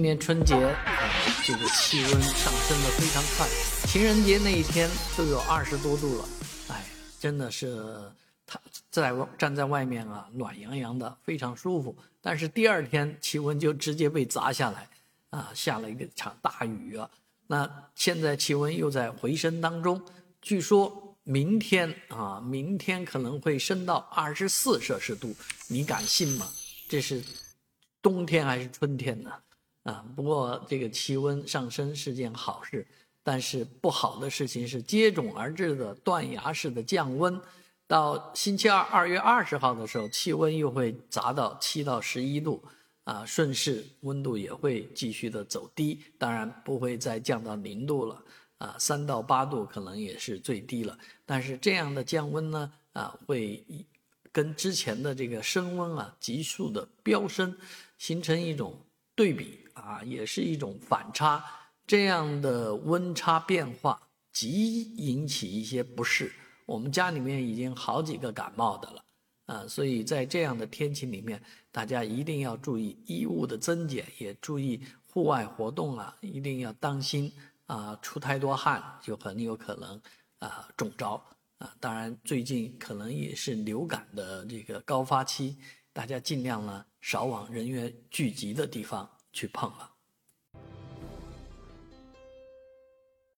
今年春节啊，这个气温上升的非常快，情人节那一天都有二十多度了，哎，真的是他在站在外面啊，暖洋洋的，非常舒服。但是第二天气温就直接被砸下来，啊，下了一个场大雨啊。那现在气温又在回升当中，据说明天啊，明天可能会升到二十四摄氏度，你敢信吗？这是冬天还是春天呢？啊，不过这个气温上升是件好事，但是不好的事情是接踵而至的断崖式的降温。到星期二二月二十号的时候，气温又会砸到七到十一度，啊，顺势温度也会继续的走低，当然不会再降到零度了，啊，三到八度可能也是最低了。但是这样的降温呢，啊，会跟之前的这个升温啊急速的飙升，形成一种对比。啊，也是一种反差，这样的温差变化极引起一些不适。我们家里面已经好几个感冒的了，啊，所以在这样的天气里面，大家一定要注意衣物的增减，也注意户外活动啊，一定要当心啊，出太多汗就很有可能啊中招啊。当然，最近可能也是流感的这个高发期，大家尽量呢少往人员聚集的地方。去碰了。